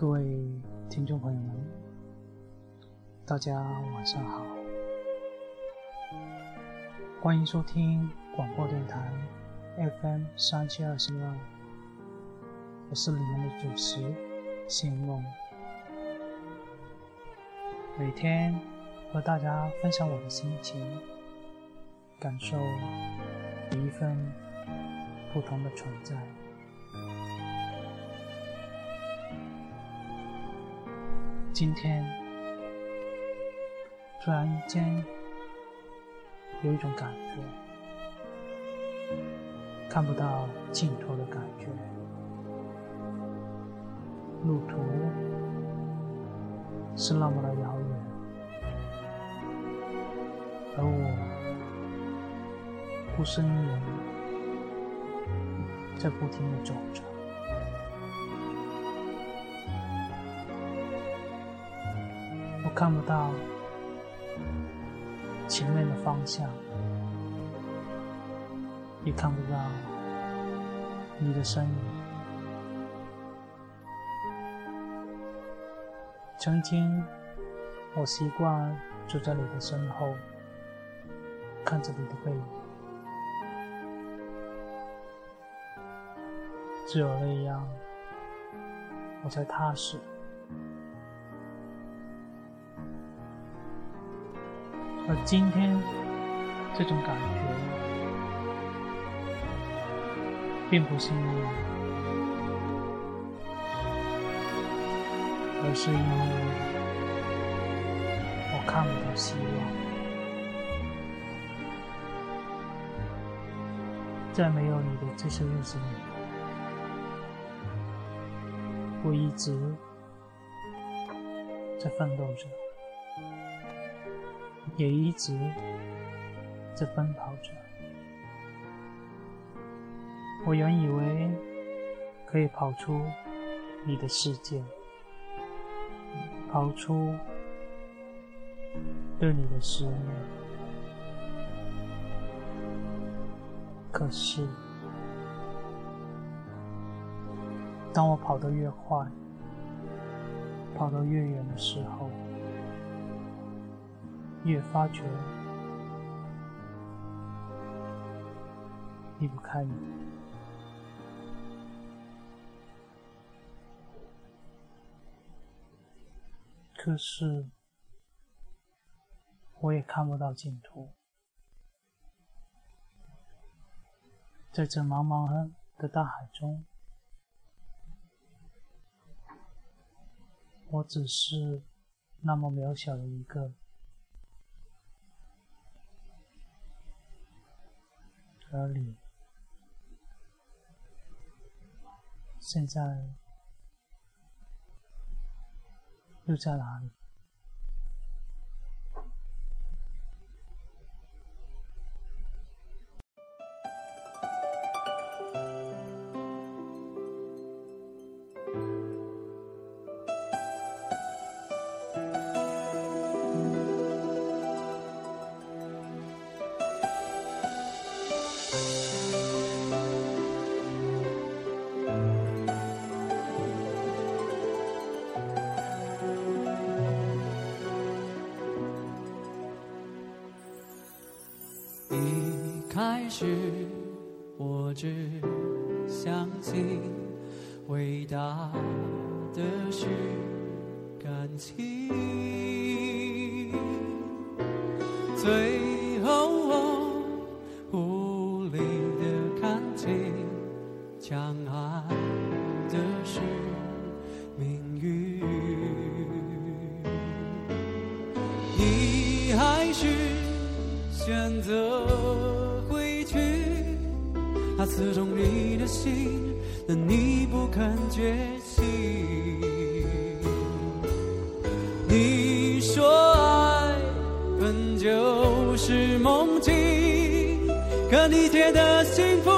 各位听众朋友们，大家晚上好，欢迎收听广播电台 FM 三七二四二，我是你们的主持谢梦，每天和大家分享我的心情，感受每一份不同的存在。今天突然间有一种感觉，看不到尽头的感觉，路途是那么的遥远，而我孤身一人在不停的走着。看不到前面的方向，也看不到你的身影。曾经，我习惯坐在你的身后，看着你的背影，只有那样，我才踏实。而今天这种感觉，并不是因为，而是因为我看不到希望。在没有你的这些日子里，我一直在奋斗着。也一直在奔跑着。我原以为可以跑出你的世界，跑出对你的思念。可是，当我跑得越快，跑得越远的时候，越发觉离不开你，可是我也看不到尽头，在这茫茫的大海中，我只是那么渺小的一个。这里现在又在哪里？开始，我只相信伟大的是感情。最后我无力的看清，相爱的是命运。你还是选择。去他刺中你的心，但你不肯觉醒。你说爱本就是梦境，可你觉得幸福，